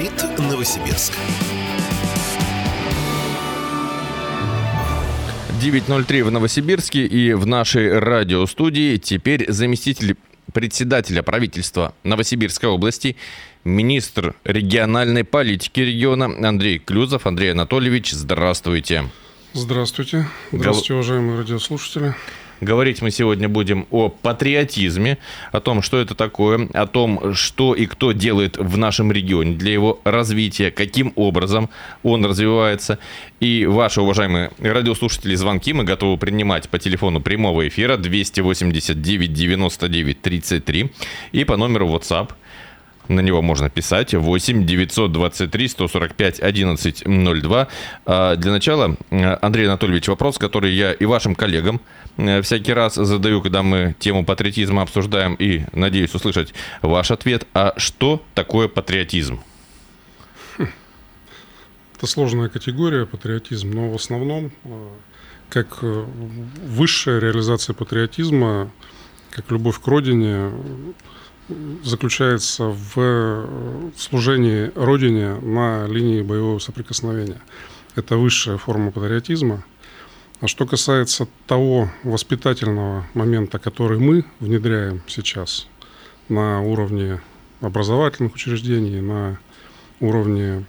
Говорит Новосибирск. 9.03 в Новосибирске и в нашей радиостудии теперь заместитель председателя правительства Новосибирской области, министр региональной политики региона Андрей Клюзов. Андрей Анатольевич, здравствуйте. Здравствуйте. Здравствуйте, уважаемые радиослушатели. Говорить мы сегодня будем о патриотизме, о том, что это такое, о том, что и кто делает в нашем регионе для его развития, каким образом он развивается. И ваши, уважаемые радиослушатели, звонки мы готовы принимать по телефону прямого эфира 289 99 33 и по номеру WhatsApp на него можно писать 8 923 145 1102. А для начала, Андрей Анатольевич, вопрос, который я и вашим коллегам Э, всякий раз задаю, когда мы тему патриотизма обсуждаем, и надеюсь услышать ваш ответ. А что такое патриотизм? Это сложная категория, патриотизм, но в основном, э, как э, высшая реализация патриотизма, как любовь к родине, заключается в служении родине на линии боевого соприкосновения. Это высшая форма патриотизма – а что касается того воспитательного момента, который мы внедряем сейчас на уровне образовательных учреждений, на уровне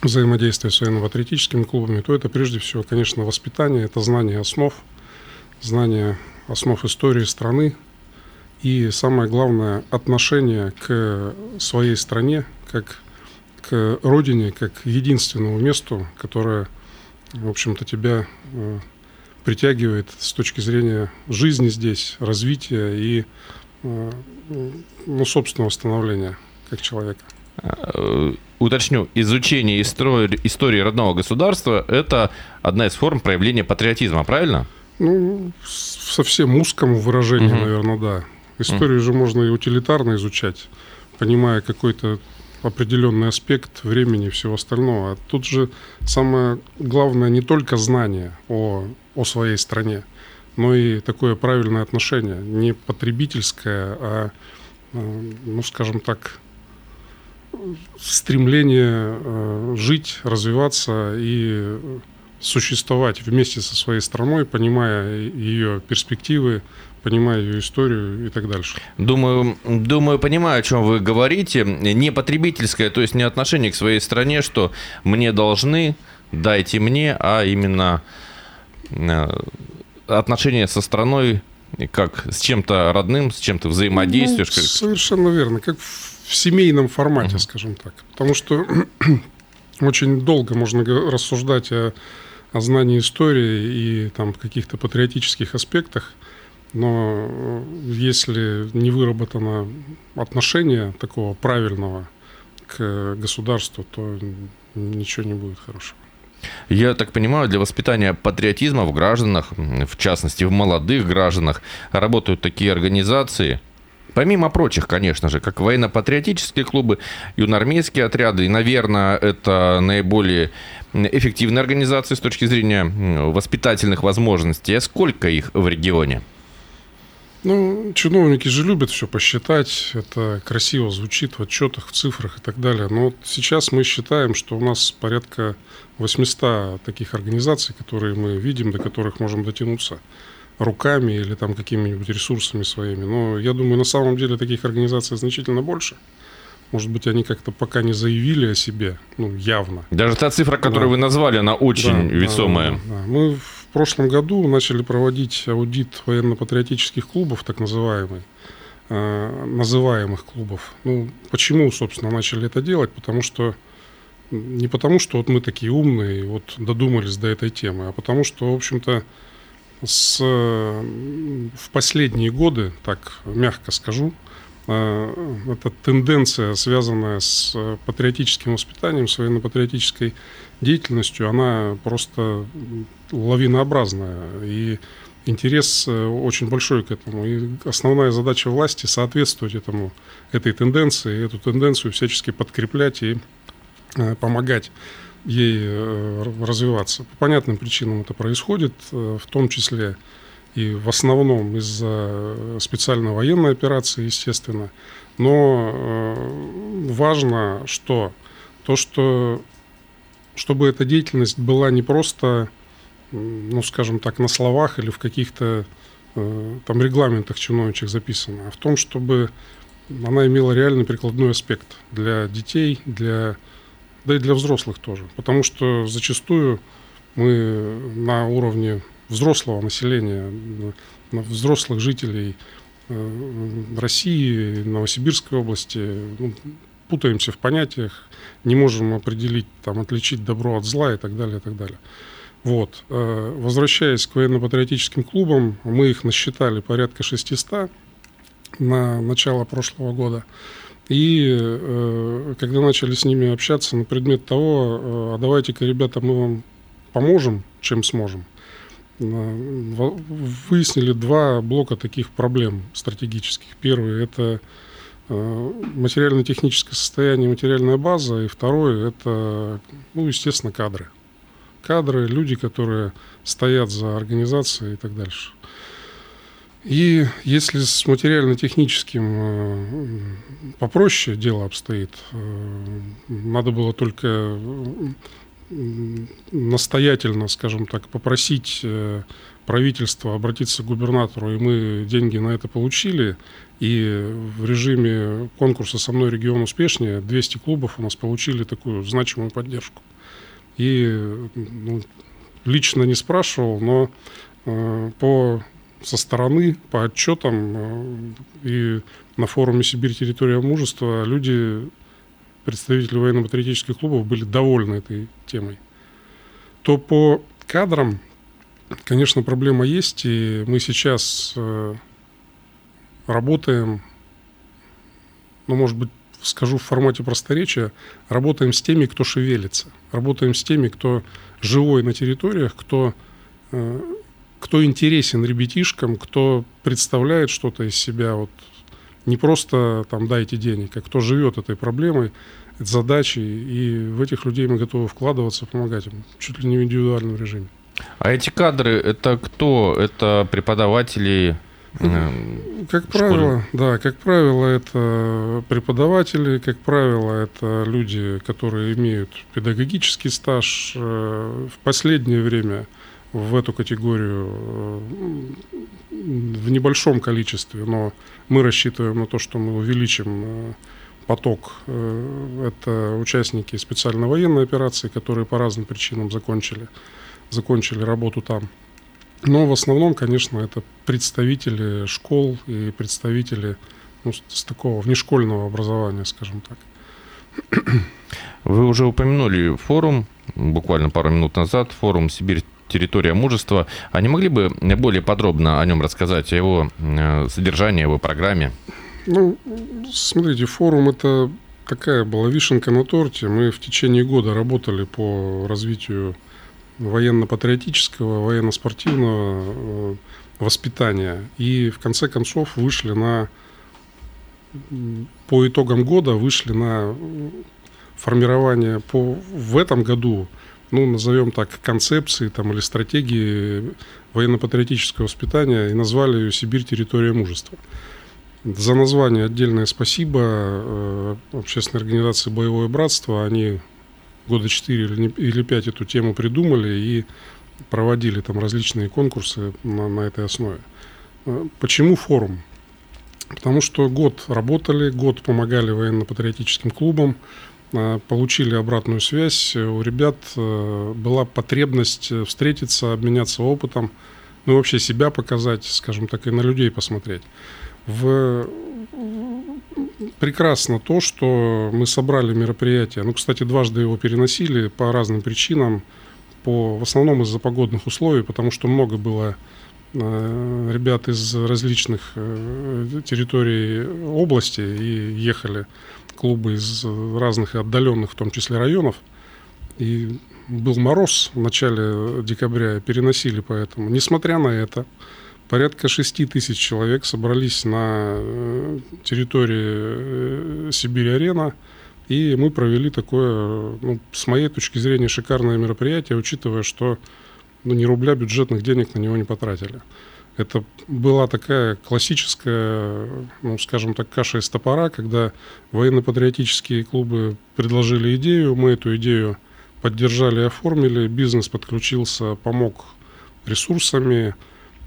взаимодействия с военно-патриотическими клубами, то это прежде всего, конечно, воспитание, это знание основ, знание основ истории страны и, самое главное, отношение к своей стране, как к родине, как к единственному месту, которое, в общем-то, тебя э, притягивает с точки зрения жизни здесь, развития и э, ну, собственного становления как человека. Э, уточню, изучение истории, истории родного государства – это одна из форм проявления патриотизма, правильно? Ну, в совсем узком выражении, угу. наверное, да. Историю же можно и утилитарно изучать, понимая какой-то определенный аспект времени и всего остального. А тут же самое главное не только знание о, о своей стране, но и такое правильное отношение, не потребительское, а, э, ну, скажем так, стремление э, жить, развиваться и существовать вместе со своей страной, понимая ее перспективы, понимая ее историю и так дальше. Думаю, думаю, понимаю, о чем вы говорите. Не потребительское, то есть не отношение к своей стране, что мне должны, дайте мне, а именно э, отношение со страной как с чем-то родным, с чем-то взаимодействуешь. Ну, совершенно верно, как в семейном формате, uh-huh. скажем так. Потому что очень долго можно рассуждать о, о знании истории и там каких-то патриотических аспектах – но э, если не выработано отношение такого правильного к государству, то ничего не будет хорошего. Я так понимаю, для воспитания патриотизма в гражданах, в частности в молодых гражданах, работают такие организации, Помимо прочих, конечно же, как военно-патриотические клубы, юноармейские отряды, и, наверное, это наиболее эффективные организации с точки зрения воспитательных возможностей. А сколько их в регионе? Ну, чиновники же любят все посчитать, это красиво звучит в отчетах, в цифрах и так далее. Но вот сейчас мы считаем, что у нас порядка 800 таких организаций, которые мы видим, до которых можем дотянуться руками или там какими-нибудь ресурсами своими. Но я думаю, на самом деле таких организаций значительно больше. Может быть, они как-то пока не заявили о себе, ну, явно. Даже та цифра, которую да. вы назвали, она очень да, весомая. Да, да, да. Мы в прошлом году начали проводить аудит военно-патриотических клубов, так называемый, э, называемых клубов. Ну, почему, собственно, начали это делать? Потому что не потому, что вот мы такие умные, вот додумались до этой темы, а потому что, в общем-то, с, в последние годы, так мягко скажу, эта тенденция, связанная с патриотическим воспитанием, с военно-патриотической деятельностью, она просто лавинообразная. И интерес э, очень большой к этому. И основная задача власти соответствовать этому, этой тенденции, эту тенденцию всячески подкреплять и э, помогать ей э, развиваться. По понятным причинам это происходит, в том числе и в основном из-за специальной военной операции, естественно. Но важно, что то, что чтобы эта деятельность была не просто, ну, скажем так, на словах или в каких-то э, там регламентах чиновничьих записана, а в том, чтобы она имела реальный прикладной аспект для детей, для, да и для взрослых тоже. Потому что зачастую мы на уровне взрослого населения, на взрослых жителей э, России, Новосибирской области, ну, путаемся в понятиях, не можем определить, там, отличить добро от зла и так далее, и так далее. Вот. Э, возвращаясь к военно-патриотическим клубам, мы их насчитали порядка 600 на начало прошлого года. И э, когда начали с ними общаться на предмет того, э, а давайте-ка, ребята, мы вам поможем, чем сможем, выяснили два блока таких проблем стратегических. Первый – это Э, материально-техническое состояние, материальная база, и второе – это, ну, естественно, кадры. Кадры, люди, которые стоят за организацией и так дальше. И если с материально-техническим э, попроще дело обстоит, э, надо было только настоятельно, скажем так, попросить правительство обратиться к губернатору, и мы деньги на это получили, и в режиме конкурса «Со мной регион успешнее» 200 клубов у нас получили такую значимую поддержку. И ну, лично не спрашивал, но э, по со стороны, по отчетам э, и на форуме «Сибирь. Территория мужества» люди, представители военно-патриотических клубов, были довольны этой темой. То по кадрам, конечно, проблема есть, и мы сейчас э, работаем, ну, может быть, скажу в формате просторечия, работаем с теми, кто шевелится, работаем с теми, кто живой на территориях, кто, э, кто интересен ребятишкам, кто представляет что-то из себя, вот не просто там дайте денег, а кто живет этой проблемой, задачей, и в этих людей мы готовы вкладываться, помогать им, чуть ли не в индивидуальном режиме. А эти кадры, это кто? Это преподаватели, как правило, да, как правило, это преподаватели, как правило, это люди, которые имеют педагогический стаж. Э, в последнее время в эту категорию э, в небольшом количестве, но мы рассчитываем на то, что мы увеличим э, поток. Это участники специальной военной операции, которые по разным причинам закончили, закончили работу там. Но в основном, конечно, это представители школ и представители ну, с такого внешкольного образования, скажем так. Вы уже упомянули форум, буквально пару минут назад, форум «Сибирь. Территория мужества». А не могли бы более подробно о нем рассказать, о его э, содержании, о его программе? Ну, смотрите, форум – это такая была вишенка на торте. Мы в течение года работали по развитию военно-патриотического, военно-спортивного э, воспитания. И в конце концов вышли на, по итогам года, вышли на формирование по, в этом году, ну, назовем так, концепции там, или стратегии военно-патриотического воспитания и назвали ее «Сибирь. Территория мужества». За название отдельное спасибо э, общественной организации «Боевое братство». Они года 4 или 5 эту тему придумали и проводили там различные конкурсы на, на этой основе. Э, почему форум? Потому что год работали, год помогали военно-патриотическим клубам, получили обратную связь. У ребят э, была потребность встретиться, обменяться опытом, ну вообще себя показать, скажем так, и на людей посмотреть. В прекрасно то, что мы собрали мероприятие. Ну, кстати, дважды его переносили по разным причинам, по, в основном из-за погодных условий, потому что много было э, ребят из различных э, территорий области и ехали клубы из разных и отдаленных, в том числе районов. И был мороз в начале декабря, переносили поэтому. Несмотря на это, Порядка 6 тысяч человек собрались на э, территории э, Сибирь-Арена, и мы провели такое, ну, с моей точки зрения, шикарное мероприятие, учитывая, что ну, ни рубля бюджетных денег на него не потратили. Это была такая классическая, ну, скажем так, каша из топора, когда военно-патриотические клубы предложили идею, мы эту идею поддержали оформили, бизнес подключился, помог ресурсами,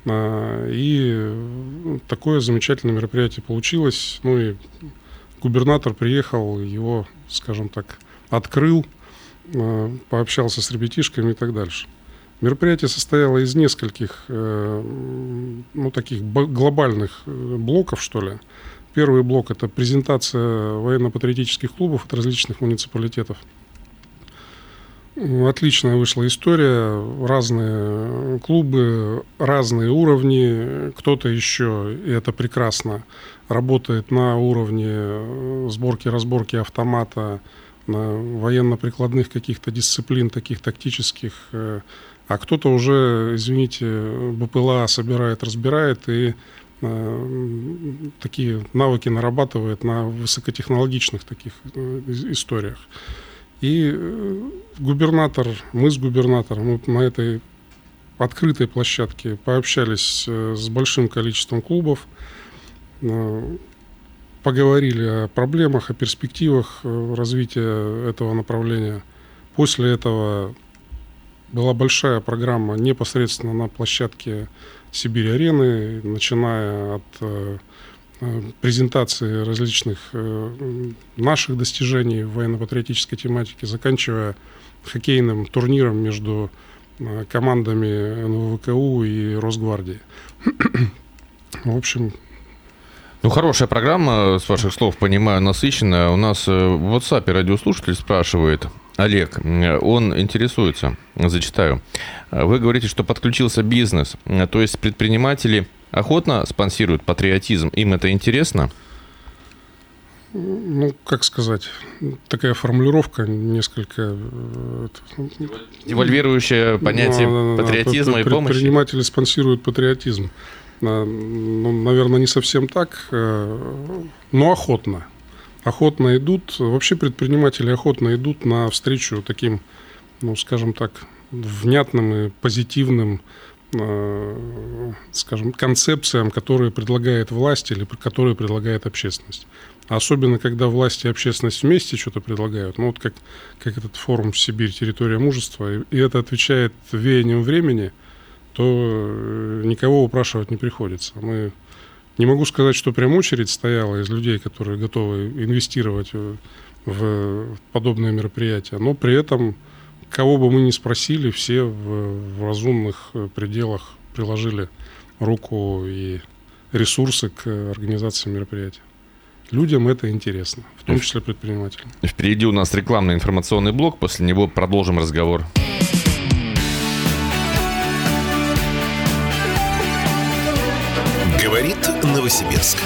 а, и такое замечательное мероприятие получилось. Ну и губернатор приехал, его, скажем так, открыл, а, пообщался с ребятишками и так дальше. Мероприятие состояло из нескольких, э, ну, таких глобальных э, блоков, что ли. Первый блок – это презентация военно-патриотических клубов от различных муниципалитетов. Отличная вышла история, разные клубы, разные уровни, кто-то еще, и это прекрасно, работает на уровне э, сборки-разборки автомата, на военно-прикладных каких-то дисциплин, таких тактических, э, а кто-то уже, извините, БПЛА собирает, разбирает и э, такие навыки нарабатывает на высокотехнологичных таких историях. И э, губернатор, мы с губернатором мы на этой открытой площадке пообщались э, с большим количеством клубов, э, поговорили о проблемах, о перспективах развития этого направления. После этого была большая программа непосредственно на площадке Сибирь-арены, начиная от Э, презентации различных э, наших достижений в военно-патриотической тематике, заканчивая хоккейным турниром между э, командами НВКУ и Росгвардии. В общем, ну, хорошая программа, с ваших слов, понимаю, насыщенная. У нас в WhatsApp радиослушатель спрашивает, Олег, он интересуется, зачитаю. Вы говорите, что подключился бизнес, то есть предприниматели охотно спонсируют патриотизм. Им это интересно? Ну, как сказать, такая формулировка несколько... Э, Девальвирующая понятие да, да, патриотизма да, и помощи? Предприниматели спонсируют патриотизм. Ну, наверное, не совсем так, э, но охотно. Охотно идут, вообще предприниматели охотно идут на встречу таким, ну, скажем так, внятным и позитивным Э, скажем, концепциям, которые предлагает власть или которые предлагает общественность. Особенно, когда власть и общественность вместе что-то предлагают. Ну, вот как, как этот форум «Сибирь. Территория мужества», и это отвечает веянием времени, то э, никого упрашивать не приходится. Мы не могу сказать, что прям очередь стояла из людей, которые готовы инвестировать в подобные мероприятия, но при этом Кого бы мы ни спросили, все в, в разумных э, пределах приложили руку и ресурсы к организации мероприятия. Людям это интересно, в том числе предпринимателям. Впереди у нас рекламный информационный блок, после него продолжим разговор. Новосибирск.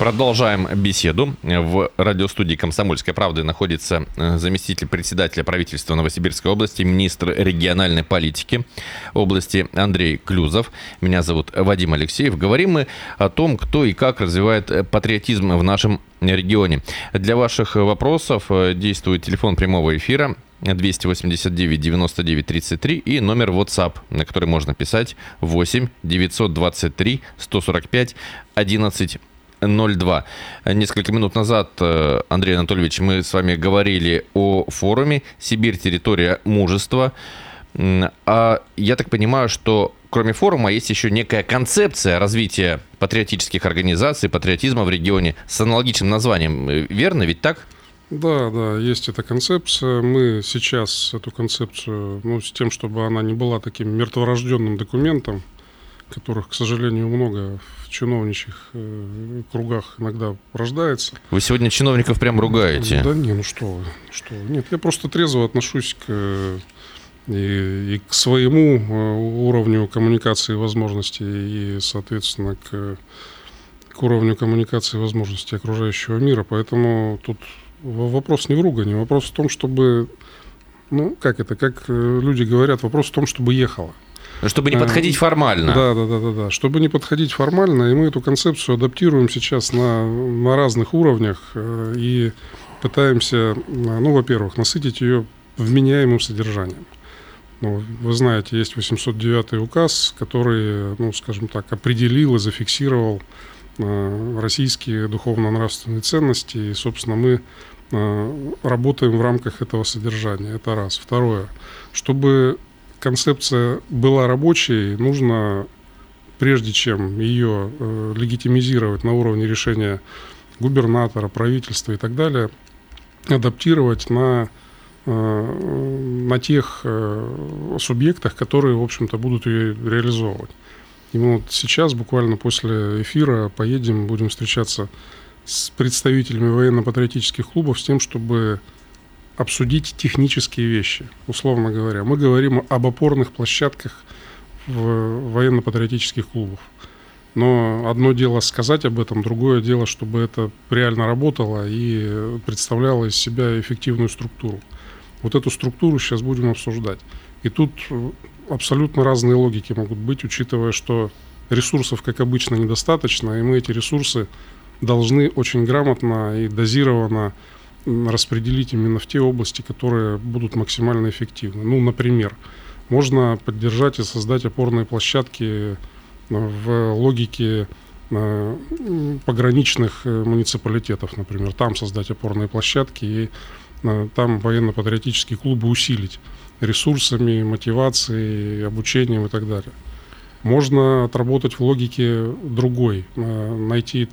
Продолжаем беседу. В радиостудии «Комсомольской правды» находится э, заместитель председателя правительства Новосибирской области, министр региональной политики области Андрей Клюзов. Меня зовут Вадим Алексеев. Говорим мы о том, кто и как развивает патриотизм в нашем регионе. Для ваших вопросов э, действует телефон прямого эфира 289 99 33 и номер WhatsApp, на который можно писать 8 923 145 11 02. Несколько минут назад, э, Андрей Анатольевич, мы с вами говорили о форуме «Сибирь. Территория мужества». А я так понимаю, что кроме форума есть еще некая концепция развития патриотических организаций, патриотизма в регионе с аналогичным названием. Э, верно, ведь так? Да, да, есть эта концепция. Мы сейчас эту концепцию, ну, с тем, чтобы она не была таким мертворожденным документом, которых, к сожалению, много в чиновничьих э, кругах иногда рождается. Вы сегодня чиновников прям ругаете? Да не, ну что вы, что вы. Нет, я просто трезво отношусь к э, и, и к своему э, уровню коммуникации и возможностей, и, соответственно, к, к уровню коммуникации и возможностей окружающего мира. Поэтому тут вопрос не в ругане, вопрос в том, чтобы, ну, как это, как люди говорят, вопрос в том, чтобы ехало. Чтобы не подходить формально. Да, да, да, да, да. Чтобы не подходить формально, и мы эту концепцию адаптируем сейчас на, на разных уровнях э, и пытаемся, ну, во-первых, насытить ее вменяемым содержанием. Ну, вы знаете, есть 809 указ, который, ну, скажем так, определил и зафиксировал э, российские духовно-нравственные ценности. И, собственно, мы э, работаем в рамках этого содержания. Это раз. Второе. Чтобы концепция была рабочей, нужно, прежде чем ее э, легитимизировать на уровне решения губернатора, правительства и так далее, адаптировать на Э, на тех э, субъектах, которые, в общем-то, будут ее реализовывать. И мы вот сейчас, буквально после эфира, поедем, будем встречаться с представителями военно-патриотических клубов с тем, чтобы обсудить технические вещи, условно говоря. Мы говорим об опорных площадках в военно-патриотических клубах. Но одно дело сказать об этом, другое дело, чтобы это реально работало и представляло из себя эффективную структуру. Вот эту структуру сейчас будем обсуждать. И тут абсолютно разные логики могут быть, учитывая, что ресурсов, как обычно, недостаточно, и мы эти ресурсы должны очень грамотно и дозированно распределить именно в те области, которые будут максимально эффективны. Ну, например, можно поддержать и создать опорные площадки э, в логике э, пограничных муниципалитетов, например, там создать опорные площадки и там военно-патриотические клубы усилить ресурсами, мотивацией, обучением и так далее. Можно отработать в логике другой, э, найти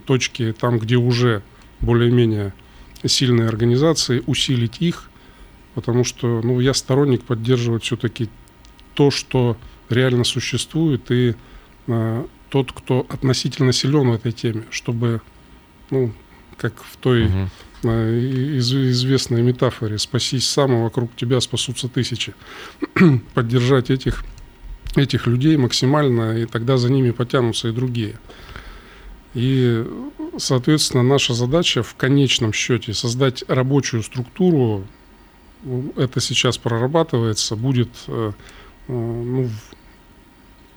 точки там, где уже более-менее сильные организации, усилить их, потому что ну, я сторонник поддерживать все-таки то, что реально существует, и э, тот, кто относительно силен в этой теме, чтобы, ну, как в той угу из известной метафоре «спасись сам, а вокруг тебя спасутся тысячи». Поддержать этих, этих людей максимально, и тогда за ними потянутся и другие. И, соответственно, наша задача в конечном счете создать рабочую структуру, это сейчас прорабатывается, будет, э, э, ну,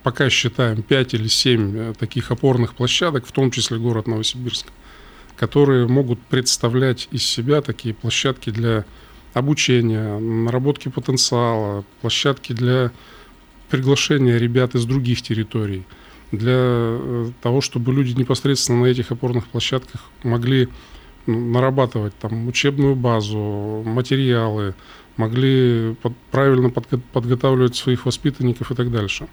пока считаем 5 или 7 э, таких опорных площадок, в том числе город Новосибирск которые могут представлять из себя такие площадки для обучения, наработки потенциала, площадки для приглашения ребят из других территорий, для э, того, чтобы люди непосредственно на этих опорных площадках могли ну, нарабатывать там учебную базу, материалы, могли под, правильно подго подготавливать своих воспитанников и так дальше.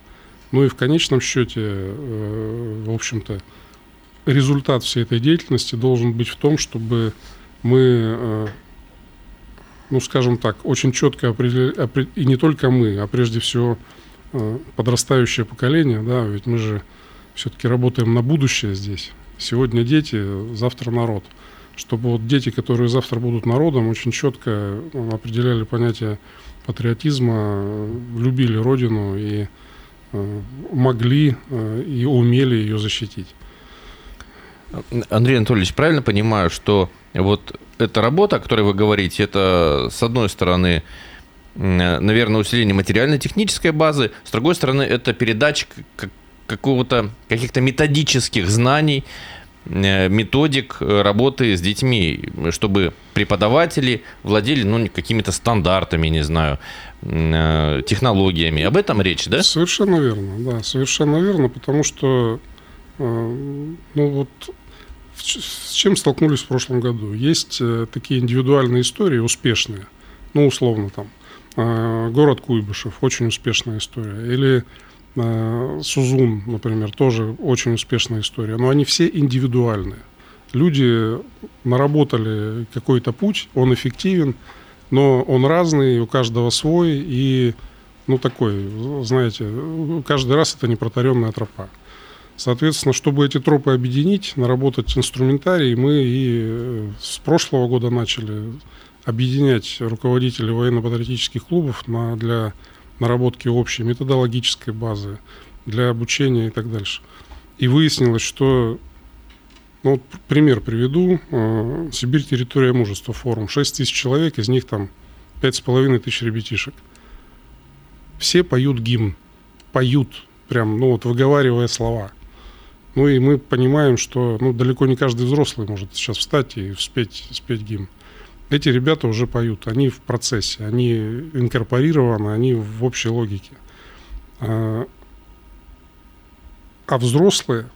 Ну и в конечном счете, э, в общем-то, результат всей этой деятельности должен быть в том, чтобы мы, э, ну, скажем так, очень четко определили, и не только мы, а прежде всего подрастающее поколение, да, ведь мы же все-таки работаем на будущее здесь. Сегодня дети, завтра народ. Чтобы вот дети, которые завтра будут народом, очень четко определяли понятие патриотизма, любили Родину и э, могли и умели ее защитить. Андрей Анатольевич, правильно понимаю, что вот эта работа, о которой вы говорите, это, с одной стороны, наверное, усиление материально-технической базы, с другой стороны, это передача какого-то, каких-то методических знаний, э, методик работы с детьми, чтобы преподаватели владели ну, какими-то стандартами, не знаю, э, технологиями. Об этом речь, да? Совершенно верно, да, совершенно верно, потому что э, ну вот с чем столкнулись в прошлом году? Есть э, такие индивидуальные истории, успешные. Ну, условно, там, э, город Куйбышев, очень успешная история. Или э, Сузун, например, тоже очень успешная история. Но они все индивидуальные. Люди наработали какой-то путь, он эффективен, но он разный, у каждого свой, и, ну, такой, знаете, каждый раз это непротаренная тропа. Соответственно, чтобы эти тропы объединить, наработать инструментарий, мы и э, с прошлого года начали объединять руководителей военно-патриотических клубов на, для наработки общей методологической базы, для обучения и так дальше. И выяснилось, что, ну, вот пример приведу, э, Сибирь территория мужества форум, 6 тысяч человек, из них там 5,5 тысяч ребятишек. Все поют гимн, поют, прям, ну вот выговаривая слова – ну и мы понимаем, что ну, далеко не каждый взрослый может сейчас встать и спеть, спеть гимн. Эти ребята уже поют, они в процессе, они инкорпорированы, они в общей логике. А, а взрослые,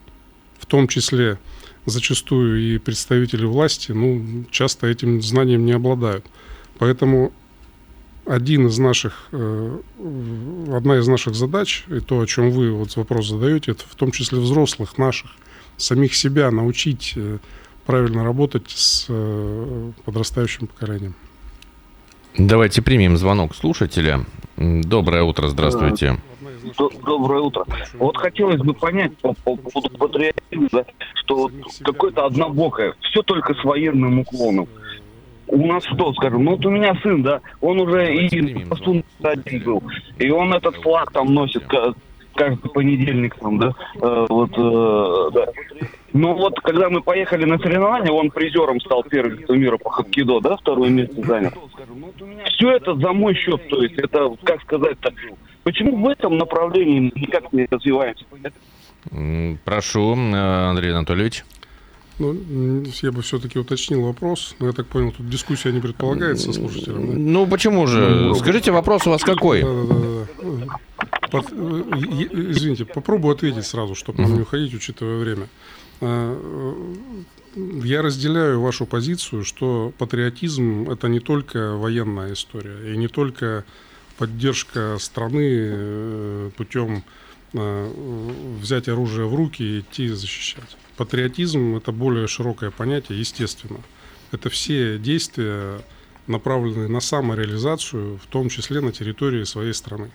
в том числе зачастую и представители власти, ну, часто этим знанием не обладают. Поэтому один из наших, э, одна из наших задач, и то, о чем вы вот вопрос задаете, это в том числе взрослых наших, самих себя научить э, правильно работать с э, подрастающим поколением. Давайте примем звонок слушателя. Доброе утро, здравствуйте. Доброе утро. Вот хотелось бы понять по поводу патриотизма, что какое-то однобокое, все только с военным уклоном у нас что, скажем, ну вот у меня сын, да, он уже и постун один был, и он этот флаг там носит каждый понедельник там, да, э, вот, э, да. Но вот когда мы поехали на соревнования, он призером стал первым мира по хоккейдо, да, второе место занял. Все это за мой счет, то есть это, как сказать-то, почему в этом направлении никак не развиваемся? Прошу, э, Андрей Анатольевич. Ну, я бы все-таки уточнил вопрос. Но я так понял, тут дискуссия не предполагается. Да? Ну, почему же? Ну, Скажите, вопрос у вас какой? Да, да, да. Под, э, извините, попробую ответить сразу, чтобы нам не уходить, учитывая время. А, э, я разделяю вашу позицию, что патриотизм – это не только военная история, и не только поддержка страны э, путем взять оружие в руки и идти защищать. Патриотизм – это более широкое понятие, естественно. Это все действия, направленные на самореализацию, в том числе на территории своей страны.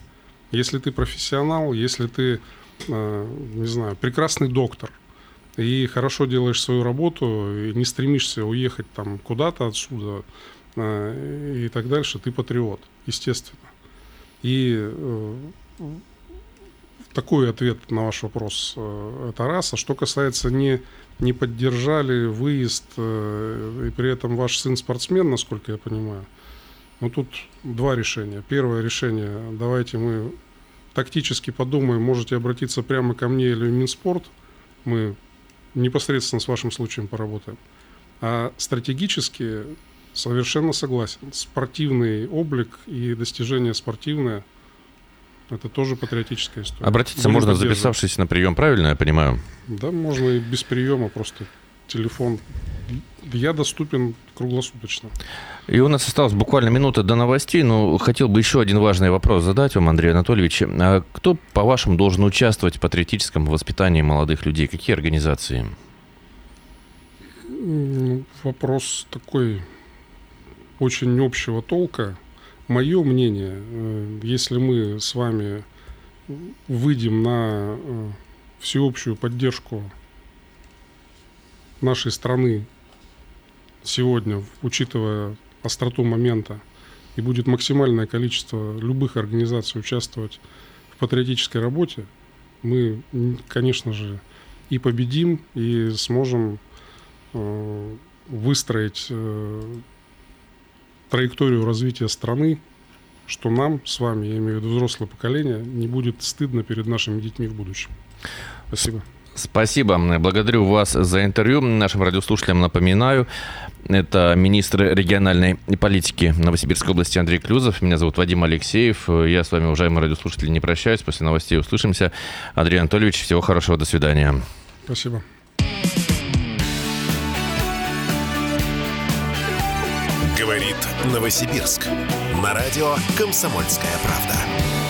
Если ты профессионал, если ты, э, не знаю, прекрасный доктор, и хорошо делаешь свою работу, и не стремишься уехать там куда-то отсюда э, и так дальше, ты патриот, естественно. И э, такой ответ на ваш вопрос. Это раз. А что касается не, не поддержали выезд, и при этом ваш сын спортсмен, насколько я понимаю, ну тут два решения. Первое решение, давайте мы тактически подумаем, можете обратиться прямо ко мне или в Минспорт, мы непосредственно с вашим случаем поработаем. А стратегически совершенно согласен. Спортивный облик и достижение спортивное – это тоже патриотическая история. Обратиться Будем можно, записавшись на прием, правильно я понимаю? Да, можно и без приема, просто телефон. Я доступен круглосуточно. И у нас осталось буквально минута до новостей, но хотел бы еще один важный вопрос задать вам, Андрей Анатольевич. А кто, по-вашему, должен участвовать в патриотическом воспитании молодых людей? Какие организации? Вопрос такой очень общего толка. Мое мнение, э, если мы с вами выйдем на э, всеобщую поддержку нашей страны сегодня, учитывая остроту момента, и будет максимальное количество любых организаций участвовать в патриотической работе, мы, конечно же, и победим, и сможем э, выстроить траекторию развития страны, что нам с вами, я имею в виду взрослое поколение, не будет стыдно перед нашими детьми в будущем. Спасибо. Спасибо. Благодарю вас за интервью. Нашим радиослушателям напоминаю, это министр региональной политики Новосибирской области Андрей Клюзов. Меня зовут Вадим Алексеев. Я с вами, уважаемые радиослушатели, не прощаюсь. После новостей услышимся. Андрей Анатольевич, всего хорошего. До свидания. Спасибо. Говорит Новосибирск. На радио «Комсомольская правда».